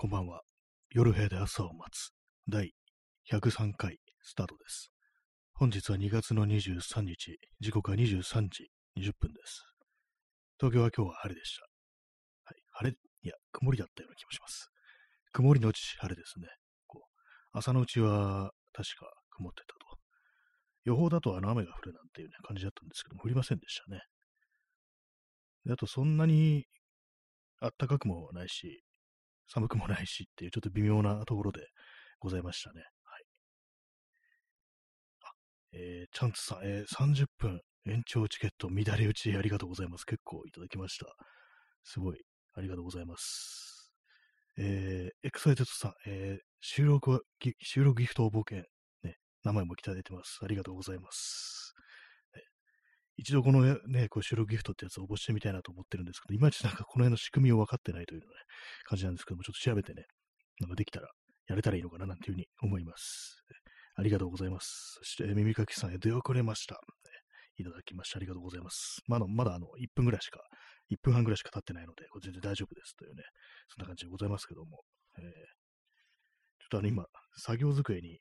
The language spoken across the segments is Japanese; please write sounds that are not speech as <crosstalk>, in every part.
こんばんは。夜部屋で朝を待つ。第103回スタートです。本日は2月の23日、時刻は23時20分です。東京は今日は晴れでした。はい、晴れ、いや、曇りだったような気もします。曇りのうち晴れですね。こう朝のうちは確か曇ってたと。予報だとあの雨が降るなんていう、ね、感じだったんですけども、降りませんでしたね。であと、そんなに暖かくもないし、寒くもないしっていう、ちょっと微妙なところでございましたね。はい。あ、えー、チャンツさん、えー、30分延長チケット乱れ打ちありがとうございます。結構いただきました。すごい、ありがとうございます。えー、エクサイテッドさん、えー、収録は、収録ギフト応募券、ね、名前もいただいてます。ありがとうございます。一度このね、こう収録ギフトってやつを応募してみたいなと思ってるんですけど、いまいちなんかこの辺の仕組みを分かってないというね、感じなんですけども、ちょっと調べてね、なんかできたら、やれたらいいのかななんていうふうに思います。ありがとうございます。そして、耳かきさんへ出遅れました。いただきましてありがとうございます。まだ、まだあの、1分ぐらいしか、1分半ぐらいしか経ってないので、これ全然大丈夫ですというね、そんな感じでございますけども、えー、ちょっとあの、今、作業机に、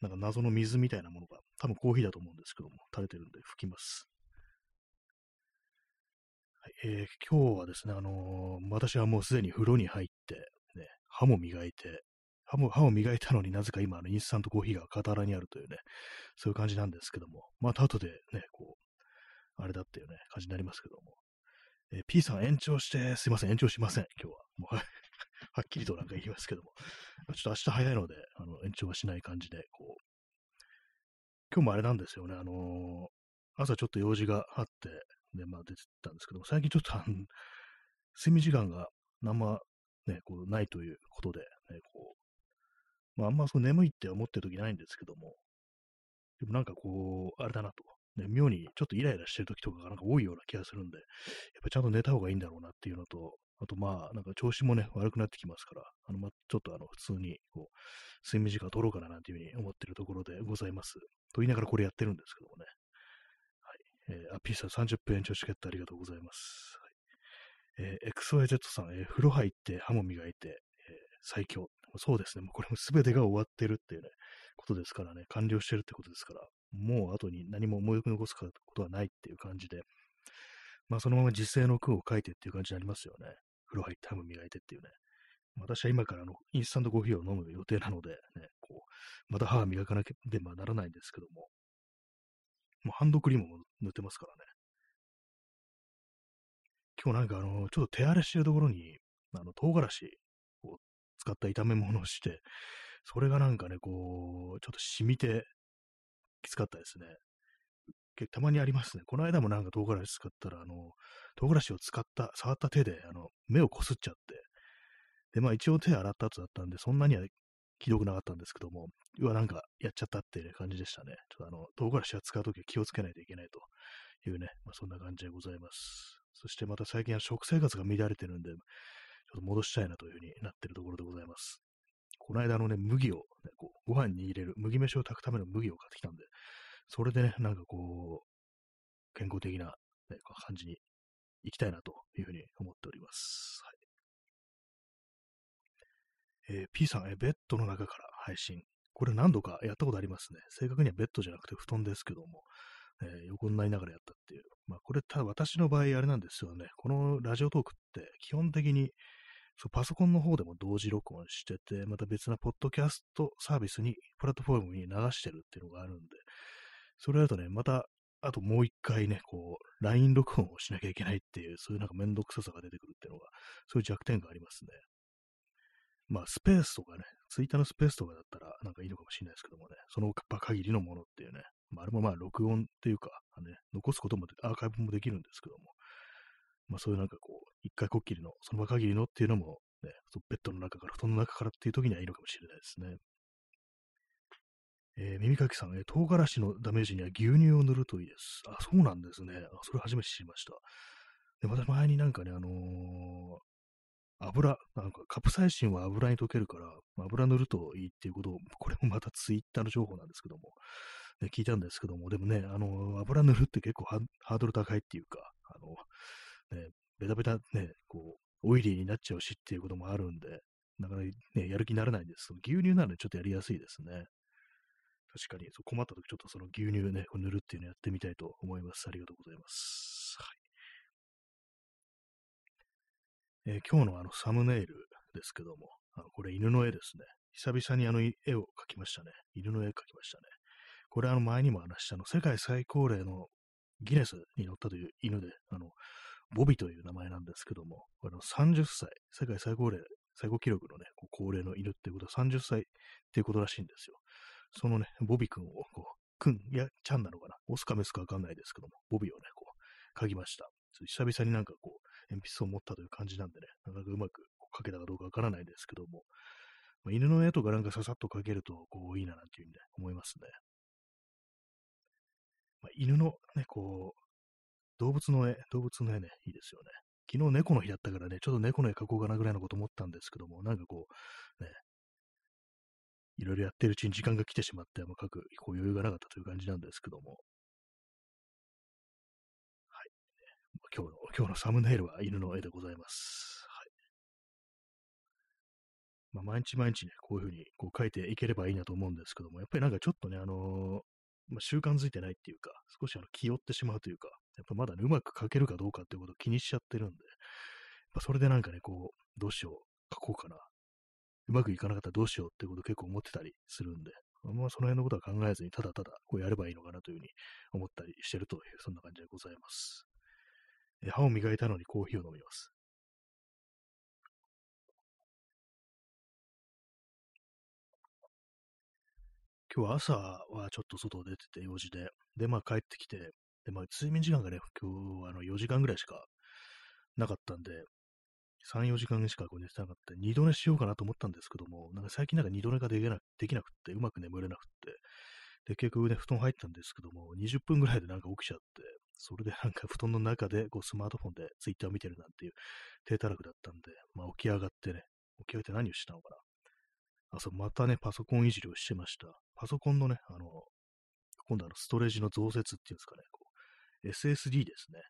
なんか謎の水みたいなものが、多分コーヒーだと思うんですけども、垂れてるんで拭きます。えー、今日はですね、あのー、私はもうすでに風呂に入って、ね、歯も磨いて、歯も、歯を磨いたのになぜか今、あのインスタントコーヒーが傍らにあるというね、そういう感じなんですけども、また後でね、こう、あれだっていうね、感じになりますけども。えー、P さん延長して、すいません、延長しません、今日は。もう、<laughs> はっきりとなんか言いますけども。ちょっと明日早いので、あの、延長はしない感じで、こう、今日もあれなんですよね、あのー、朝ちょっと用事があって、で、まあ出てたんですけど、最近ちょっとあの、睡眠時間があんまね、こう、ないということで、ね、こう、まああんまそう眠いって思ってる時ないんですけども、でもなんかこう、あれだなと、ね、妙にちょっとイライラしてる時とかがなんか多いような気がするんで、やっぱちゃんと寝た方がいいんだろうなっていうのと、あとまあ、なんか調子もね、悪くなってきますから、あの、まあ、ちょっとあの、普通に、こう、睡眠時間を取ろうかななんていうふうに思ってるところでございます。と言いながらこれやってるんですけどもね。えー、あ、ピーさん30分延長チケットありがとうございます。はい、えー、XYZ さん、えー、風呂入って歯も磨いて、えー、最強。そうですね。もうこれも全てが終わってるっていうね、ことですからね、完了してるってことですから、もう後に何も思い残すことはないっていう感じで、まあそのまま実践の句を書いてっていう感じになりますよね。風呂入って歯も磨いてっていうね。私は今からのインスタントコーヒーを飲む予定なので、ね、こう、また歯磨かなければならないんですけども、もうハンドクリームも塗ってますからね。今日なんかあの、ちょっと手荒れしてるところに、あの、唐辛子を使った炒め物をして、それがなんかね、こう、ちょっと染みて、きつかったですね。たまにありますね。この間もなんか唐辛子使ったら、あの、唐辛子を使った、触った手で、あの、目をこすっちゃって、で、まあ一応手洗った後だったんで、そんなにはひどくなかったんですけども、うわ、なんかやっちゃったっていう感じでしたね。ちょっとあの、唐辛子は使うときは気をつけないといけないというね、まあそんな感じでございます。そしてまた最近は食生活が乱れてるんで、ちょっと戻したいなというふうになってるところでございます。この間のね、麦を、ね、こうご飯に入れる、麦飯を炊くための麦を買ってきたんで、それでね、なんかこう、健康的な、ね、感じに行きたいなというふうに思っております。えー、P さん、え、ベッドの中から配信。これ何度かやったことありますね。正確にはベッドじゃなくて布団ですけども、えー、横になりながらやったっていう。まあこれただ私の場合あれなんですよね。このラジオトークって基本的にそうパソコンの方でも同時録音してて、また別なポッドキャストサービスに、プラットフォームに流してるっていうのがあるんで、それだとね、また、あともう一回ね、こう、LINE 録音をしなきゃいけないっていう、そういうなんかめんどくささが出てくるっていうのが、そういう弱点がありますね。まあ、スペースとかね、ツイッターのスペースとかだったらなんかいいのかもしれないですけどもね、その場限りのものっていうね、まあ、あれもまあ録音っていうか、ね、残すこともアーカイブもできるんですけども、まあそういうなんかこう、一回こっきりの、その場限りのっていうのも、ね、ベッドの中から、布団の中からっていう時にはいいのかもしれないですね。えー、耳かきさん、えー、唐辛子のダメージには牛乳を塗るといいです。あ、そうなんですね。あそれ初めて知りました。で、また前になんかね、あのー、油、なんかカプサイシンは油に溶けるから、油塗るといいっていうことを、<laughs> これもまたツイッターの情報なんですけども、ね、聞いたんですけども、でもね、あの、油塗るって結構ハードル高いっていうか、あの、ね、ベタベタね、こう、オイリーになっちゃうしっていうこともあるんで、なかなかね、やる気にならないんですけど、牛乳なら、ちょっとやりやすいですね。確かに、そう困った時ちょっとその牛乳ね、こう塗るっていうのをやってみたいと思います。ありがとうございます。はい。えー、今日のあのサムネイルですけども、あのこれ犬の絵ですね。久々にあの絵を描きましたね。犬の絵描きましたね。これあの前にも話したの、世界最高齢のギネスに乗ったという犬で、あの、ボビという名前なんですけども、これの30歳、世界最高齢、最高記録のね、こう高齢の犬っていうことは30歳っていうことらしいんですよ。そのね、ボビ君を、こう、君、や、ちゃんなのかな、オスかメスかわかんないですけども、ボビをね、こう、書きました。久々になんかこう、鉛筆を持ったという感じなんでね、なかなかうまく書けたかどうかわからないですけども、まあ、犬の絵とかなんかささっと描けると、こう、いいななんていうふうに、ね、思いますね。まあ、犬のね、こう、動物の絵、動物の絵ね、いいですよね。昨日猫の日だったからね、ちょっと猫の絵描こうかなぐらいのこと思ったんですけども、なんかこう、ね、いろいろやってるうちに時間が来てしまって、まあ、書くこう余裕がなかったという感じなんですけども。今日の、今日のサムネイルは犬の絵でございます。はい。まあ、毎日毎日ね、こういうふうにこう書いていければいいなと思うんですけども、やっぱりなんかちょっとね、あの、まあ、習慣づいてないっていうか、少しあの気負ってしまうというか、やっぱまだね、うまく書けるかどうかっていうことを気にしちゃってるんで、まあ、それでなんかね、こう、どうしよう、書こうかな、うまくいかなかったらどうしようってことを結構思ってたりするんで、まあ、その辺のことは考えずに、ただただこうやればいいのかなというふうに思ったりしてるという、そんな感じでございます。歯を磨いたのにコーヒーを飲みます。今日は朝はちょっと外出てて用事で、で、まあ帰ってきて、で、まあ睡眠時間がね、今日はあの4時間ぐらいしかなかったんで、3、4時間しかこう寝てなかった。二度寝しようかなと思ったんですけども、なんか最近なんか二度寝ができなできなくって、うまく眠れなくって、で、結局ね、布団入ったんですけども、20分ぐらいでなんか起きちゃって、それでなんか布団の中でこうスマートフォンでツイッターを見てるなんていう低たらくだったんで、まあ起き上がってね、起き上がって何をしたのかな。あ、そう、またね、パソコンいじりをしてました。パソコンのね、あの、今度あの、ストレージの増設っていうんですかね、こう、SSD ですね。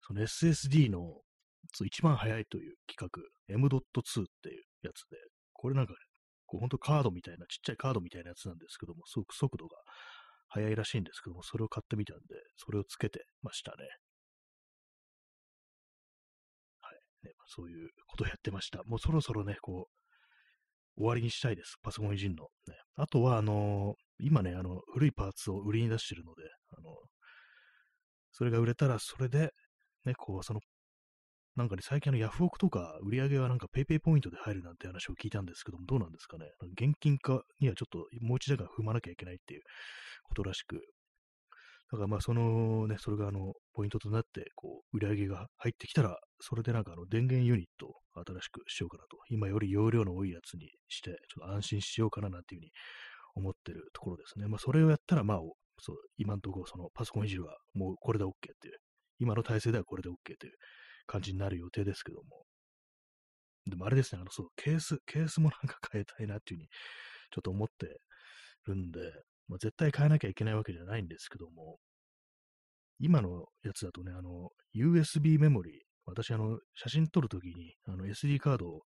その SSD の一番早いという企画、M.2 っていうやつで、これなんかね、こう本当カードみたいな、ちっちゃいカードみたいなやつなんですけども、すごく速度が速いらしいんですけども、それを買ってみたんで、それをつけてましたね。はい。ね、そういうことをやってました。もうそろそろね、こう、終わりにしたいです。パソコンいじんの。ね、あとは、あのー、今ね、あの、古いパーツを売りに出してるので、あのー、それが売れたら、それで、ね、こう、そのなんかね、最近あのヤフオクとか売り上げはなんか PayPay ポイントで入るなんて話を聞いたんですけども、どうなんですかね。現金化にはちょっともう一段階踏まなきゃいけないっていうことらしく。だからまあそのね、それがあの、ポイントとなって、こう、売り上げが入ってきたら、それでなんかあの、電源ユニットを新しくしようかなと。今より容量の多いやつにして、ちょっと安心しようかななんていうふうに思ってるところですね。まあそれをやったら、まあ、そう、今んところそのパソコンいじるはもうこれで OK っていう、今の体制ではこれで OK という感じになる予定ですけども。でもあれですね、あの、そう、ケース、ケースもなんか変えたいなっていうふうに、ちょっと思ってるんで、まあ、絶対変えなきゃいけないわけじゃないんですけども、今のやつだとね、あの、USB メモリー、私、あの、写真撮るときに、あの、SD カードを、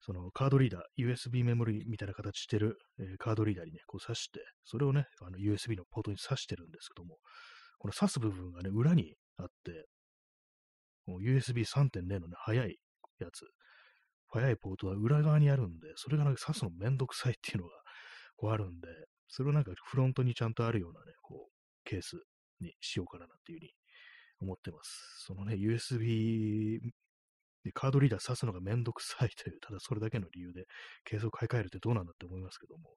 そのカードリーダー、USB メモリーみたいな形してる、えー、カードリーダーにね、こう挿して、それをね、あの USB のポートに挿してるんですけども、この挿す部分がね、裏にあって、USB3.0 のね、速いやつ、速いポートは裏側にあるんで、それがなんか刺すのめんどくさいっていうのがこうあるんで、それをなんかフロントにちゃんとあるようなね、こう、ケースにしようかなっていうふうに思ってます。そのね、USB でカードリーダー刺すのがめんどくさいという、ただそれだけの理由でケースを買い替えるってどうなんだって思いますけども、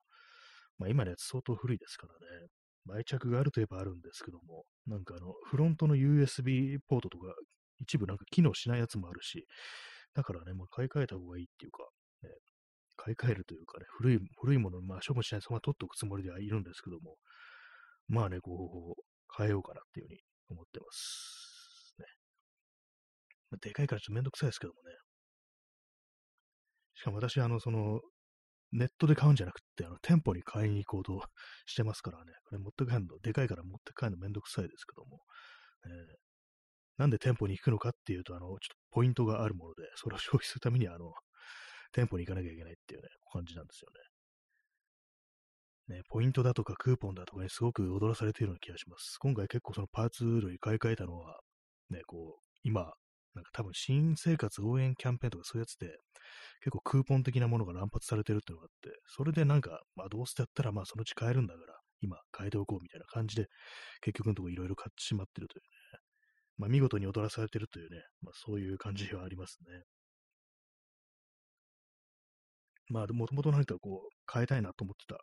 まあ今のやつ相当古いですからね、売着があるといえばあるんですけども、なんかあの、フロントの USB ポートとか一部なんか機能しないやつもあるし、だからね、まあ、買い替えた方がいいっていうか、買い替えるというかね、古い、古いものをまあ処分しないそのまま取っておくつもりではいるんですけども、まあね、こう、変えようかなっていうふうに思ってます。ね。まあ、でかいからちょっとめんどくさいですけどもね。しかも私、あの、その、ネットで買うんじゃなくて、あの、店舗に買いに行こうとしてますからね。これ持って帰るの、でかいから持って帰るのめんどくさいですけども。えーなんで店舗に行くのかっていうと、あの、ちょっとポイントがあるもので、それを消費するために、あの、店舗に行かなきゃいけないっていうね、感じなんですよね。ね、ポイントだとかクーポンだとかにすごく踊らされているような気がします。今回結構そのパーツ類買い替えたのは、ね、こう、今、なんか多分新生活応援キャンペーンとかそういうやつで、結構クーポン的なものが乱発されてるっていうのがあって、それでなんか、まあどうしてやったらまあそのうち買えるんだから、今変えておこうみたいな感じで、結局のところいろいろ買ってしまってるというね。まあ見事に踊らされてるというね、まあそういう感じはありますね。まあもともと何かこう変えたいなと思ってた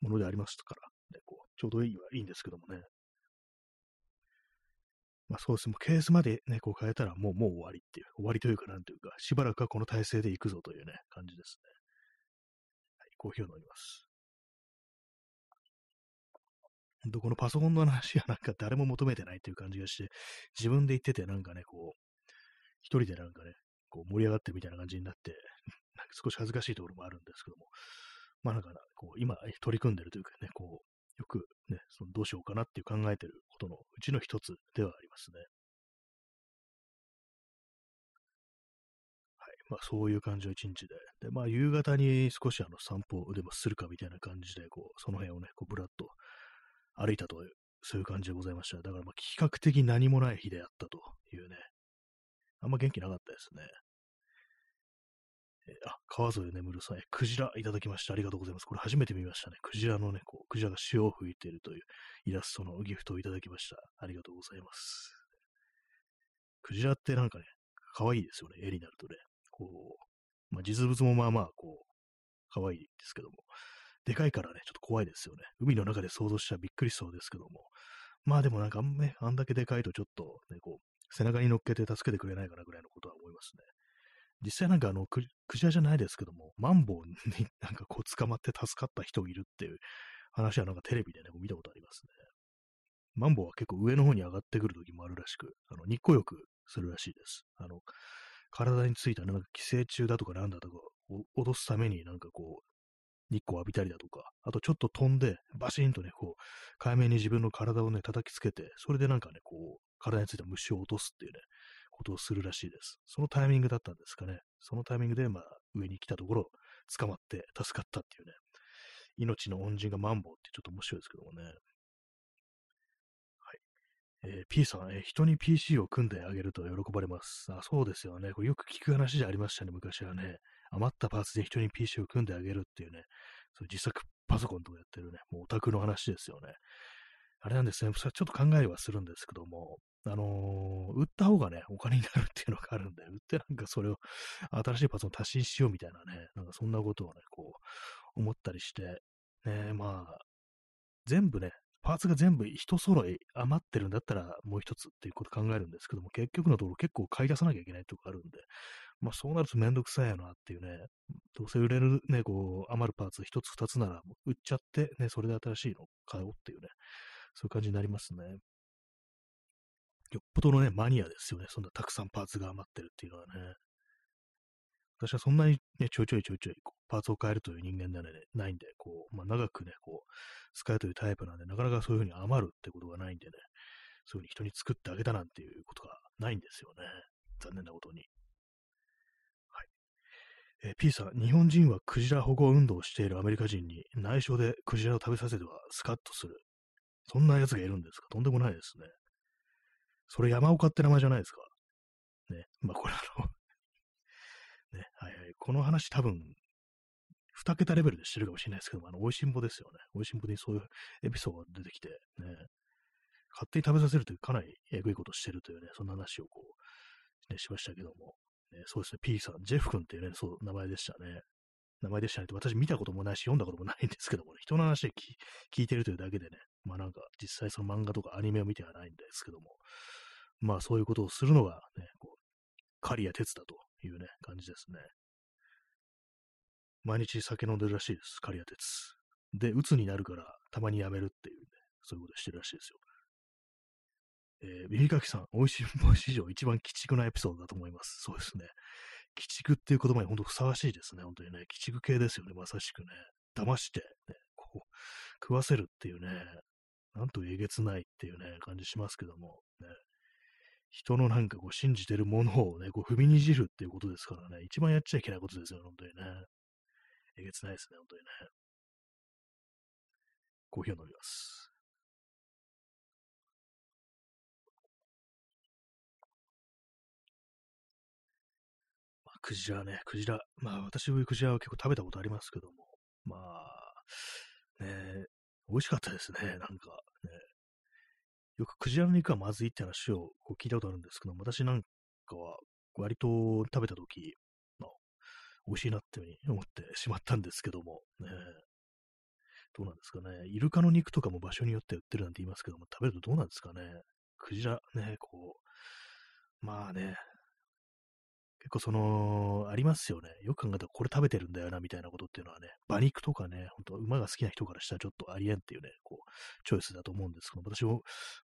ものでありますから、ね、こうちょうどいいはいいんですけどもね。まあそうですね、もうケースまでね、こう変えたらもうもう終わりっていう、終わりというかなんというか、しばらくはこの体勢で行くぞというね、感じですね。はい、コーヒーを飲みます。本当このパソコンの話はなんか誰も求めてないっていう感じがして、自分で言っててなんかね、こう、一人でなんかね、こう盛り上がってるみたいな感じになって、なんか少し恥ずかしいところもあるんですけども、まあなんかこう今取り組んでるというかね、こう、よくね、そのどうしようかなっていう考えてることのうちの一つではありますね。はい。まあそういう感じの一日で。で、まあ夕方に少しあの散歩でもするかみたいな感じで、こう、その辺をね、こうぶらっと歩いたという、そういう感じでございました。だからまあ比較的何もない日であったというね。あんま元気なかったですね。えー、あ、川添眠るさん、クジラいただきました。ありがとうございます。これ初めて見ましたね。クジラのね、こう、クジラが潮を吹いているというイラストのギフトをいただきました。ありがとうございます。クジラってなんかね、可愛いですよね。絵になるとね。こう、まあ、実物もまあまあ、こう、可愛いですけども。でかいからね、ちょっと怖いですよね。海の中で想像したらびっくりしそうですけども。まあでもなんかね、あんだけでかいとちょっとね、こう、背中に乗っけて助けてくれないかなぐらいのことは思いますね。実際なんかあのク、クジラじゃないですけども、マンボウに <laughs> なんかこう捕まって助かった人いるっていう話はなんかテレビでね、見たことありますね。マンボウは結構上の方に上がってくる時もあるらしく、あの日光浴するらしいです。あの、体についたね、なんか寄生虫だとかなんだとかを脅すためになんかこう、日光浴びたりだとか、あとちょっと飛んで、バシンとね、こう、海面に自分の体をね、叩きつけて、それでなんかね、こう、体についた虫を落とすっていうね、ことをするらしいです。そのタイミングだったんですかね。そのタイミングで、まあ、上に来たところ、捕まって助かったっていうね。命の恩人がマンボウってちょっと面白いですけどもね。はい。えー、P さん、えー、人に PC を組んであげると喜ばれます。あ、そうですよね。これよく聞く話じゃありましたね、昔はね。余ったパーツで人に PC を組んであげるっていうね、そう自作パソコンとかやってるね、もうオタクの話ですよね。あれなんですね、ちょっと考えはするんですけども、あのー、売った方がね、お金になるっていうのがあるんで、売ってなんかそれを新しいパソコン足ししようみたいなね、なんかそんなことをね、こう、思ったりして、ね、まあ、全部ね、パーツが全部一揃い余ってるんだったらもう一つっていうこと考えるんですけども、結局のところ結構買い出さなきゃいけないとこあるんで、まあそうなるとめんどくさいよなっていうね、どうせ売れるね、こう余るパーツ一つ二つなら売っちゃってね、それで新しいの買おうっていうね、そういう感じになりますね。よっぽどのね、マニアですよね。そんなたくさんパーツが余ってるっていうのはね。私はそんなにね、ちょいちょいちょいちょいこうパーツを変えるという人間では、ね、ないんで、こう、まあ、長くね、こう、使うというタイプなんで、なかなかそういうふうに余るってことがないんでね、そういうふうに人に作ってあげたなんていうことがないんですよね。残念なことに。はい。えー、P さん、日本人はクジラ保護運動をしているアメリカ人に内緒でクジラを食べさせてはスカッとする。そんな奴がいるんですか？とんでもないですね。それ山岡って名前じゃないですか。ね。まあ、これあの <laughs> ね、はいはい。この話多分、二桁レベルでしてるかもしれないですけども、あの、美味しんぼですよね。美味しんぼにそういうエピソードが出てきて、ね、勝手に食べさせるというかなりえぐいことしてるというね、そんな話をこう、ね、しましたけども、ね、そうですね、P さん、ジェフ君っていうね、そう、名前でしたね。名前でしたね。私見たこともないし、読んだこともないんですけどもね、人の話で聞いてるというだけでね、まあなんか実際その漫画とかアニメを見てはないんですけども、まあそういうことをするのがね、こう、狩谷哲だというね、感じですね。毎日酒飲んでるらしいです、狩谷哲。で、鬱になるからたまにやめるっていうね、そういうことしてるらしいですよ。えー、耳かきさん、美味しいもん史上一番鬼畜なエピソードだと思います。そうですね。鬼畜っていう言葉に本当ふさわしいですね。本当にね。鬼畜系ですよね。まさしくね。騙して、ね、こう、食わせるっていうね、なんとえげつないっていうね、感じしますけども、ね。人のなんかこう信じてるものをね、こう踏みにじるっていうことですからね、一番やっちゃいけないことですよ、本当にね。えげつないですね、本当にね。コーヒーを飲みます。まあ、クジラね、クジラ。まあ、私クジラは結構食べたことありますけども、まあ、ね、美味しかったですね、なんか、よくクジラの肉はまずいって話をこう聞いたことあるんですけど、私なんかは割と食べたとき、美味しいなって思ってしまったんですけども、ね、どうなんですかね。イルカの肉とかも場所によって売ってるなんて言いますけども、食べるとどうなんですかね。クジラ、ね、こう、まあね、結構その、ありますよね。よく考えたらこれ食べてるんだよな、みたいなことっていうのはね、馬肉とかね、本当馬が好きな人からしたらちょっとありえんっていうね、こう、チョイスだと思うんですけど、私も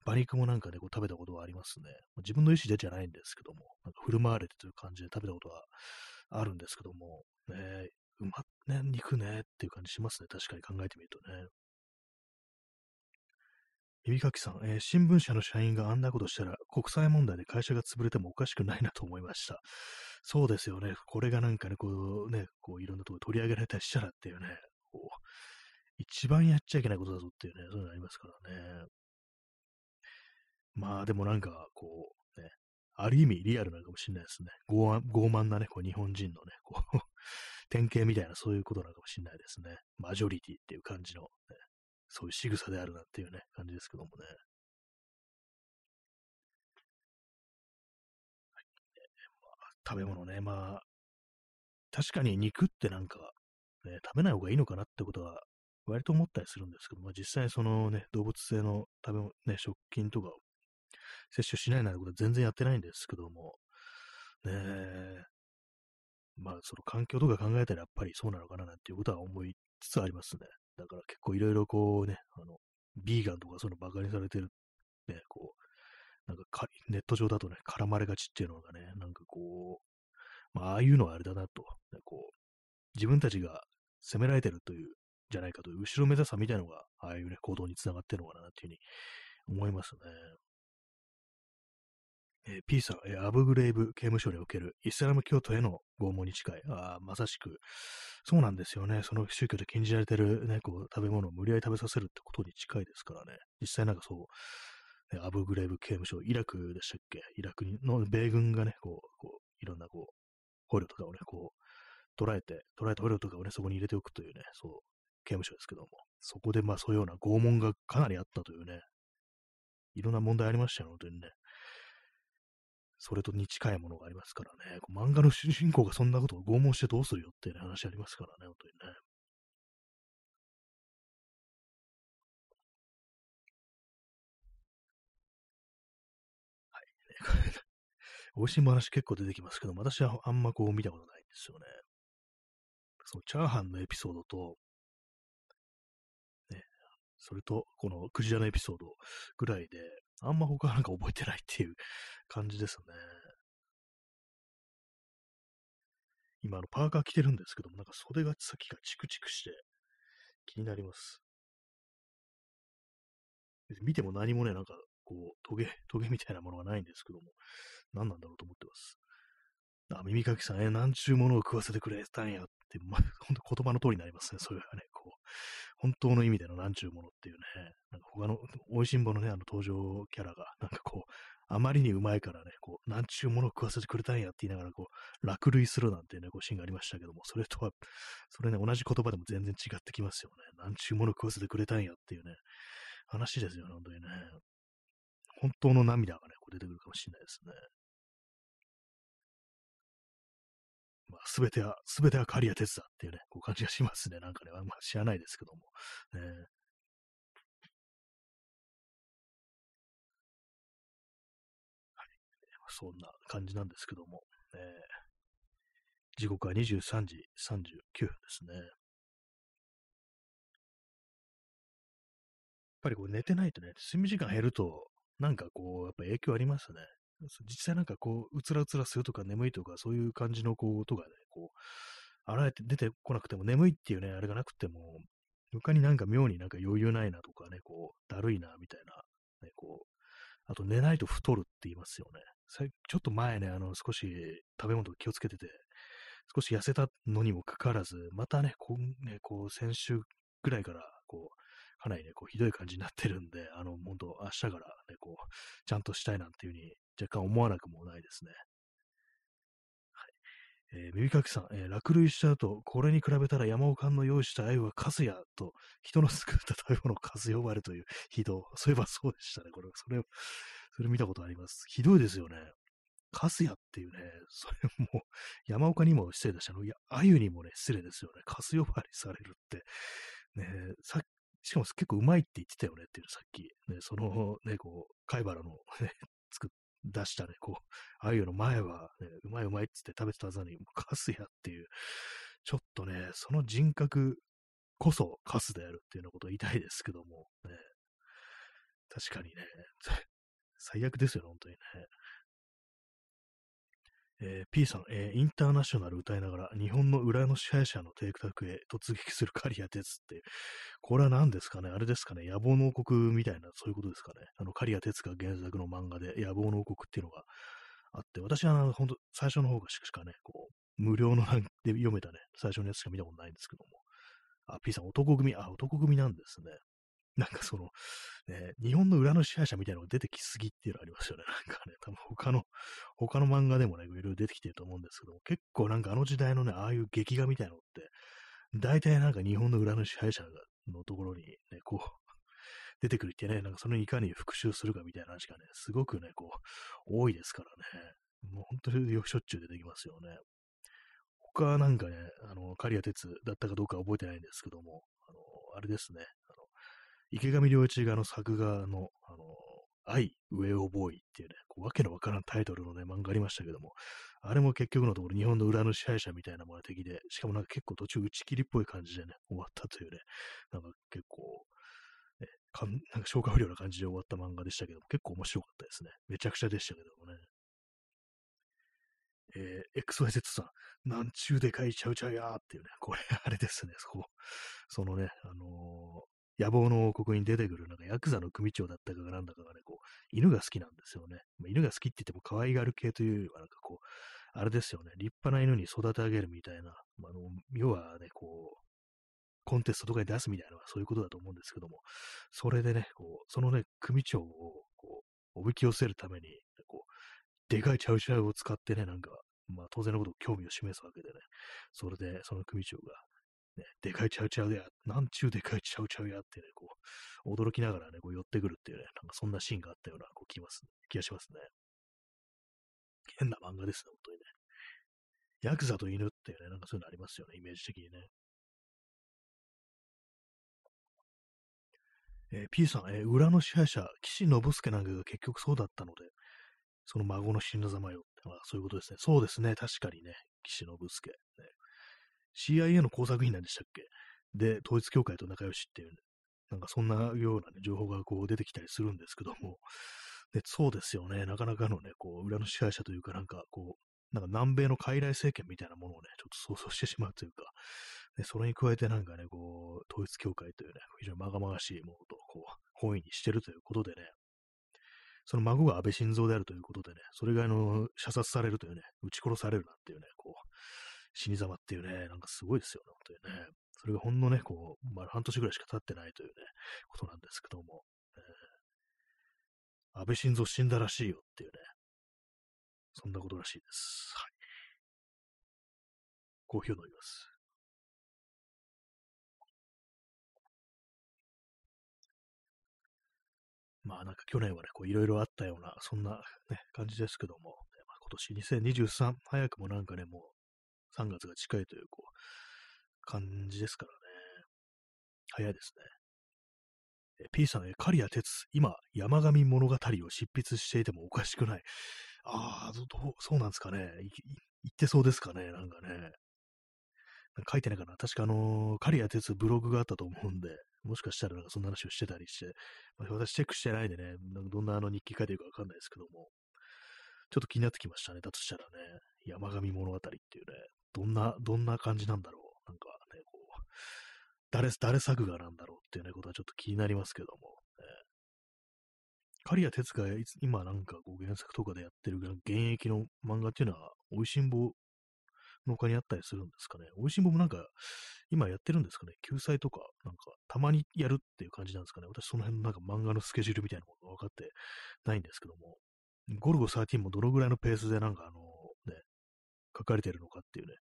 馬肉もなんかね、こう食べたことはありますね。自分の意思でじゃないんですけども、なんか振る舞われてという感じで食べたことはあるんですけども、ね、うま、ね、肉ねっていう感じしますね。確かに考えてみるとね。耳かきさん、えー、新聞社の社員があんなことしたら国際問題で会社が潰れてもおかしくないなと思いました。そうですよね。これがなんかね、こうね、こういろんなところ取り上げられたりしたらっていうね、こう、一番やっちゃいけないことだぞっていうね、そういうのありますからね。まあでもなんか、こう、ね、ある意味リアルなのかもしれないですね。傲傲慢なね、こう日本人のね、こう <laughs> 典型みたいなそういうことなのかもしれないですね。マジョリティっていう感じの、ね、そういう仕草であるなっていうね、感じですけどもね。<laughs> はいまあ、食べ物ね、まあ、確かに肉ってなんか、ね、食べない方がいいのかなってことは、割と思ったりするんですけど、まあ、実際そのね、動物性の食べ物、ね、食品とかを摂取しないなんてことは全然やってないんですけども、ねまあ、その環境とか考えたらやっぱりそうなのかななんていうことは思いつつありますね。だから結構いろいろこうね、あの、ビーガンとかそのバカにされてる、ね、こう、なんかかネット上だとね、絡まれがちっていうのがね、なんかこう、まあ、ああいうのはあれだなと、ね、こう、自分たちが責められてるという、じゃないかという、後ろめたさみたいなのが、ああいうね、行動につながってるのかなっていうふうに思いますね。えー、P さん、えー、アブグレイブ刑務所におけるイスラム教徒への拷問に近い。あまさしく、そうなんですよね。その宗教で禁じられてる、ね、こう食べ物を無理やり食べさせるってことに近いですからね。実際なんかそう、ね、アブグレイブ刑務所、イラクでしたっけ？イラクの米軍がね、こう、こういろんなこう、捕虜とかをね、こう、捉えて、捉えた捕虜とかをね、そこに入れておくというね、そう、刑務所ですけども、そこでまあそういうような拷問がかなりあったというね、いろんな問題ありましたよ、本当にね。それとに近いものがありますからね。漫画の主人公がそんなことを拷問してどうするよっていう話ありますからね、本当にね。はい。美味しい話結構出てきますけど、私はあんまこう見たことないんですよね。そのチャーハンのエピソードと、ね、それと、このクジラのエピソードぐらいで、あんま他なんか覚えてないっていう <laughs> 感じですね。今、の、パーカー着てるんですけども、なんか袖が先がチクチクして気になります。見ても何もね、なんか、こう、トゲ、トゲみたいなものがないんですけども、何なんだろうと思ってます。あ、耳かきさん、え、なんちゅうものを食わせてくれたんやって、まあ、<laughs> ほんと言葉の通りになりますね、それはね、こう、本当の意味でのなんちゅうものっていうね、なんか他の、美味しんぼのね、あの登場キャラが、なんかこう、あまりにうまいからね、こう、なんちゅうものを食わせてくれたんやって言いながら、こう、落類するなんてね、こう、シーンがありましたけども、それとは、それね、同じ言葉でも全然違ってきますよね。なんちゅうものを食わせてくれたんやっていうね、話ですよね、本当にね。本当の涙がね、こう出てくるかもしれないですね。まあ、すべては、すべては刈谷哲だっていうね、こう感じがしますね。なんかね、あんまあ、知らないですけども。ね、はい。そんな感じなんですけども。えー、時刻は23時39分ですね。やっぱりこう寝てないとね、睡眠時間減ると、なんかこう、やっぱ影響ありますね。実際なんかこう、うつらうつらするとか眠いとか、そういう感じのこう、音がね、こう、あらえて出てこなくても、眠いっていうね、あれがなくても、他になんか妙になんか余裕ないなとかね、こう、だるいな、みたいな、ね、こう、あと寝ないと太るって言いますよね。ちょっと前ね、あの、少し食べ物気をつけてて、少し痩せたのにもかかわらず、またね、こう、ね、こう先週ぐらいから、こう、かなりね、こう、ひどい感じになってるんで、あの、本当明日からね、こう、ちゃんとしたいなんていうふうに若干思わなくもないですね。えー、耳かきさん、えー、落類した後、これに比べたら山岡の用意した鮎はカスヤと、人の作った食べ物をカス呼ばれという非道。そういえばそうでしたね。これ、それ、それ見たことあります。ひどいですよね。カスヤっていうね、それもう、山岡にも失礼だし、あの、いや、鮎にもね、失礼ですよね。カス呼ばれされるって。ね、さしかも結構うまいって言ってたよねっていう、さっき。ね、そのね、こう、貝原の、ね、作っ出したね、こう、ああいうの前は、ね、うまいうまいっつって食べてたはずなのに、カスやっていう、ちょっとね、その人格こそカスであるっていうようなことを言いたいですけども、ね、確かにね、最悪ですよね、本当にね。えー、P さん、えー、インターナショナル歌いながら、日本の裏の支配者の邸宅へ突撃する刈谷哲って、これは何ですかね？あれですかね？野望の王国みたいな、そういうことですかね？あの、刈谷哲が原作の漫画で野望の王国っていうのがあって、私は本当最初の方がしかね、こう、無料のなんで読めたね、最初のやつしか見たことないんですけども。あ、P さん、男組、あ、男組なんですね。なんかその、ね、日本の裏の支配者みたいなのが出てきすぎっていうのありますよね。<laughs> なんかね、多分他の、他の漫画でもね、いろいろ出てきてると思うんですけども、結構なんかあの時代のね、ああいう劇画みたいなのって、大体なんか日本の裏の支配者のところにね、こう、<laughs> 出てくるってね、なんかそれにいかに復讐するかみたいな話がね、すごくね、こう、多いですからね。もう本当によしょっちゅう出てきますよね。他なんかね、あの、刈谷哲だったかどうか覚えてないんですけども、あの、あれですね、池上良一がの作画の、あの、愛、ウェオボーイっていうね、こうわけのわからんタイトルのね、漫画ありましたけども、あれも結局のところ日本の裏の支配者みたいなものが敵で、しかもなんか結構途中打ち切りっぽい感じでね、終わったというね、なんか結構、ね、かんなんか消化不良な感じで終わった漫画でしたけども、結構面白かったですね。めちゃくちゃでしたけどもね。えー、XYZ さん、なんちゅうでかいちゃうちゃうやーっていうね、これ、あれですね、そこそのね、あの野望の王国に出てくる、なんかヤクザの組長だったかなんだかがね、こう、犬が好きなんですよね。まあ、犬が好きって言っても可愛がる系というよりは、なんかこう、あれですよね、立派な犬に育て上げるみたいな、まあ、あの要はね、こう、コンテストとかに出すみたいなのはそういうことだと思うんですけども、それでね、こう、そのね、組長を、こう、おびき寄せるために、こう、でかいチャウチャウを使ってね、なんか、まあ当然のこと興味を示すわけでね、それでその組長が、ね、でかいちゃうちゃうや、なんちゅうでかいちゃうちゃうやってね、こう、驚きながらね、こう寄ってくるっていうね、なんかそんなシーンがあったような、こう気ます気がしますね。変な漫画ですね、本当にね。ヤクザと犬っていうね、なんかそういうのありますよね、イメージ的にね。えー、P さん、えー、裏の支配者、岸信介なんかが結局そうだったので、その孫の死ぬざまよってのはそういうことですね。そうですね、確かにね、岸信介、ね。CIA の工作員なんでしたっけ？で、統一教会と仲良しっていう、ね、なんかそんなような、ね、情報がこう出てきたりするんですけども、でそうですよね、なかなかのね、こう、裏の支配者というか、なんかこう、なんか南米の傀儡政権みたいなものをね、ちょっと想像してしまうというか、でそれに加えてなんかね、こう、統一教会というね、非常にまがまがしいものと、こう、本意にしてるということでね、その孫が安倍晋三であるということでね、それがあの、射殺されるというね、撃ち殺されるなんていうね、こう、死に様っていうね、なんかすごいですよね、本当にね。それがほんのね、こう、まあ、半年ぐらいしか経ってないというね、ことなんですけども、えー、安倍晋三死んだらしいよっていうね、そんなことらしいです。はい。コーヒーを飲みます。まあなんか去年はね、こういろいろあったような、そんなね、感じですけども、まあ、今年2023、早くもなんかね、もう3月が近いという、こう、感じですからね。早いですね。P さん、ね、刈谷哲、今、山上物語を執筆していてもおかしくない。ああ、そうなんですかね。言ってそうですかね、なんかね。書いてないかな。確かあのー、刈谷哲ブログがあったと思うんで、もしかしたらなんかそんな話をしてたりして、まあ、私チェックしてないでね、なんかどんなあの日記書いてるかわかんないですけども、ちょっと気になってきましたね。だとしたらね、山上物語っていうね、どんな、どんな感じなんだろう。なんかね、こう、誰、誰作画なんだろうっていうね、ことはちょっと気になりますけども、ね、刈谷哲がいつ今なんかこう原作とかでやってる現役の漫画っていうのは、美味しんぼの他にあったりするんですかね。美味しんぼもなんか、今やってるんですかね。救済とか、なんか、たまにやるっていう感じなんですかね。私、その辺のなんか漫画のスケジュールみたいなものが分かってないんですけども、ゴルゴ13もどのぐらいのペースでなんかあの、書かれてるのかっていうね、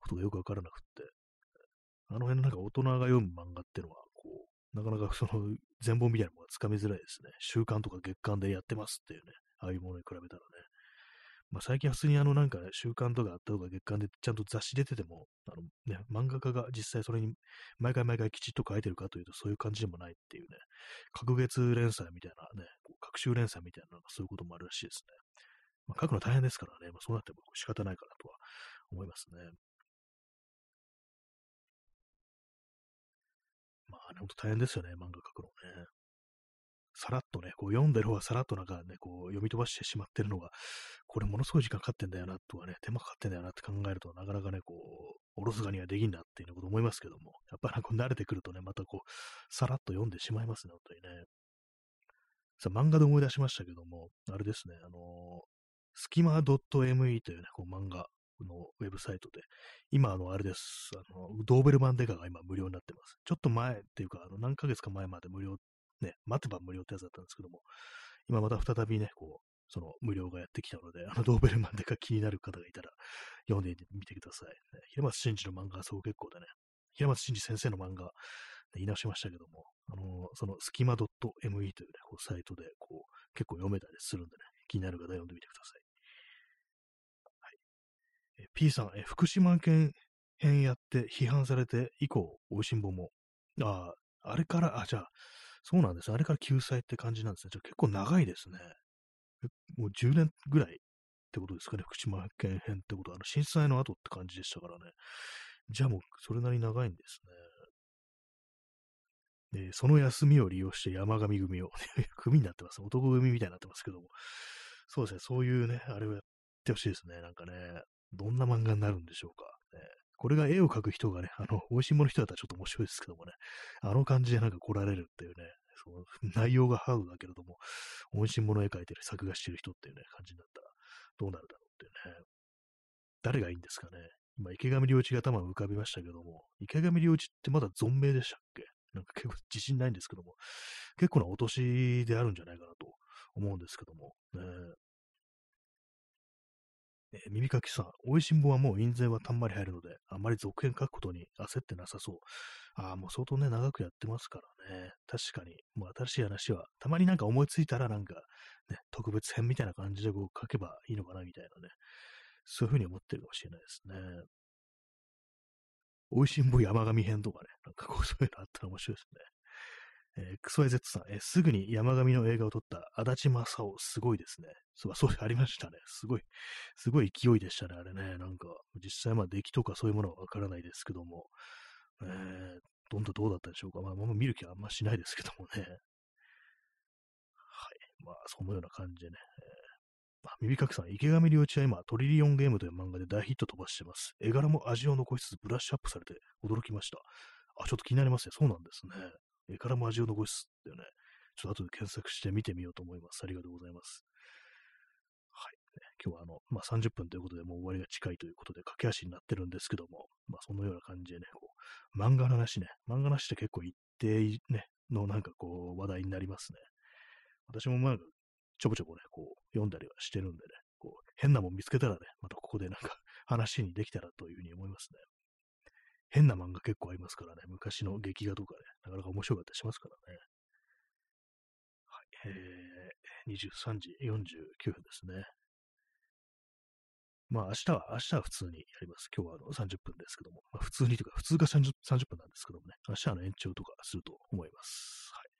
ことがよくわからなくって、あの辺のなんか大人が読む漫画っていうのは、こう、なかなかその全貌みたいなものがつかみづらいですね。週刊とか月刊でやってますっていうね、ああいうものに比べたらね。まあ、最近は普通にあのなんかね、週刊とかあったとか月刊でちゃんと雑誌出てても、あのね、漫画家が実際それに毎回毎回きちっと書いてるかというとそういう感じでもないっていうね、隔月連載みたいなね、こう各週連載みたいなそういうこともあるらしいですね。まあ、書くの大変ですからね、まあ、そうなっても仕方ないかなとは思いますね。まあね、ほんと大変ですよね、漫画描くのね。さらっとね、こう読んでる方はさらっとなんかね、こう読み飛ばしてしまってるのが、これものすごい時間かかってんだよなとかね、手間かかってんだよなって考えると、なかなかね、こう、おろすがにはできんなっていうようなこと思いますけども、やっぱなんか慣れてくるとね、またこう、さらっと読んでしまいますね、本当にね。さあ、漫画で思い出しましたけども、あれですね、あのー、スキマ .me というね、こう漫画のウェブサイトで、今、あの、あれです、あの、ドーベルマンデカが今無料になってます。ちょっと前っていうか、あの、何ヶ月か前まで無料ね、待てば無料ってやつだったんですけども、今また再びね、こう、その無料がやってきたので、あのドーベルマンでか気になる方がいたら読んでみてください。ね、平松真二の漫画はそう結構でね、平松真二先生の漫画、ね、言い直しましたけども、あのそのスキマ .me というね、こうサイトでこう結構読めたりするんでね、気になる方は読んでみてください。P さんえ、福島県編やって批判されて以降、おいしんぼも、ああ、あれから、あ、じゃあ、そうなんです。あれから救済って感じなんですね。じゃあ結構長いですね。もう10年ぐらいってことですかね。福島県編ってことは、あの震災の後って感じでしたからね。じゃあもうそれなり長いんですね。で、その休みを利用して山上組を <laughs> 組になってます。男組みたいになってますけども。そうですね。そういうね、あれをやってほしいですね。なんかね、どんな漫画になるんでしょうか。ね、これが絵を描く人がね、あの、美味しいもの人だったらちょっと面白いですけどもね、あの感じでなんか来られるっていうね、その <laughs> 内容がハードだけれども、美味しいもの絵描いてる作画してる人っていうね、感じになったらどうなるだろうっていうね。誰がいいんですかね。今、池上良一が頭浮かびましたけども、池上良一ってまだ存命でしたっけ？なんか結構自信ないんですけども、結構なお年であるんじゃないかなと思うんですけども、ね、え、耳かきさん、美味しんぼはもう印税はたんまり入るので、あまり続編書くことに焦ってなさそう。ああ、もう相当ね、長くやってますからね。確かに、もう新しい話は、たまになんか思いついたらなんか、ね、特別編みたいな感じでこう書けばいいのかなみたいなね。そういうふうに思ってるかもしれないですね。美味しんぼ山上編とかね、なんかこうそういうのあったら面白いですね。えー、クソエゼットさん、えー、すぐに山上の映画を撮った足立正夫、すごいですね。そう、そうありましたね。すごい、すごい勢いでしたね、あれね。なんか、実際まあ出来とかそういうものはわからないですけども、えー、どんどんどうだったでしょうか。まあ、まあ、見る気はあんましないですけどもね。はい。まあ、そのような感じでね。えー、あ、耳かきさん、池上良一は今、トリリオンゲームという漫画で大ヒット飛ばしてます。絵柄も味を残しつつブラッシュアップされて驚きました。あ、ちょっと気になりますね。そうなんですね。絵柄も味を残すっていうね、ちょっと後で検索して見てみようと思います。ありがとうございます。はい。今日はあの、まあ、30分ということでもう終わりが近いということで駆け足になってるんですけども、まあ、そのような感じでね、こう、漫画の話ね、漫画の話って結構一定ね、のなんかこう、話題になりますね。私もまあ、ちょぼちょぼね、こう、読んだりはしてるんでね、こう、変なもん見つけたらね、またここでなんか話にできたらというふうに思いますね。変な漫画結構ありますからね、昔の劇画とかね、なかなか面白かったりしますからね。はい、えー、23時49分ですね。まあ明日は、明日は普通にやります。今日はあの30分ですけども、まあ、普通にというか、普通が 30, 30分なんですけどもね、明日はの延長とかすると思います。はい。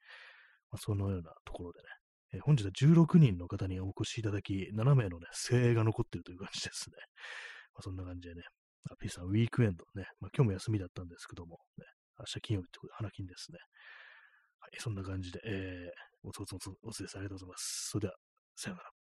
まあ、そのようなところでね、え、本日は16人の方にお越しいただき、7名のね、精鋭が残っているという感じですね。まあ、そんな感じでね、あ、P さん、ウィークエンドね。まあ、今日も休みだったんですけども、ね、明日金曜日ってことで、花金ですね。はい、そんな感じで、えー、おつおつおつおつです。ありがとうございます。それでは、さよなら。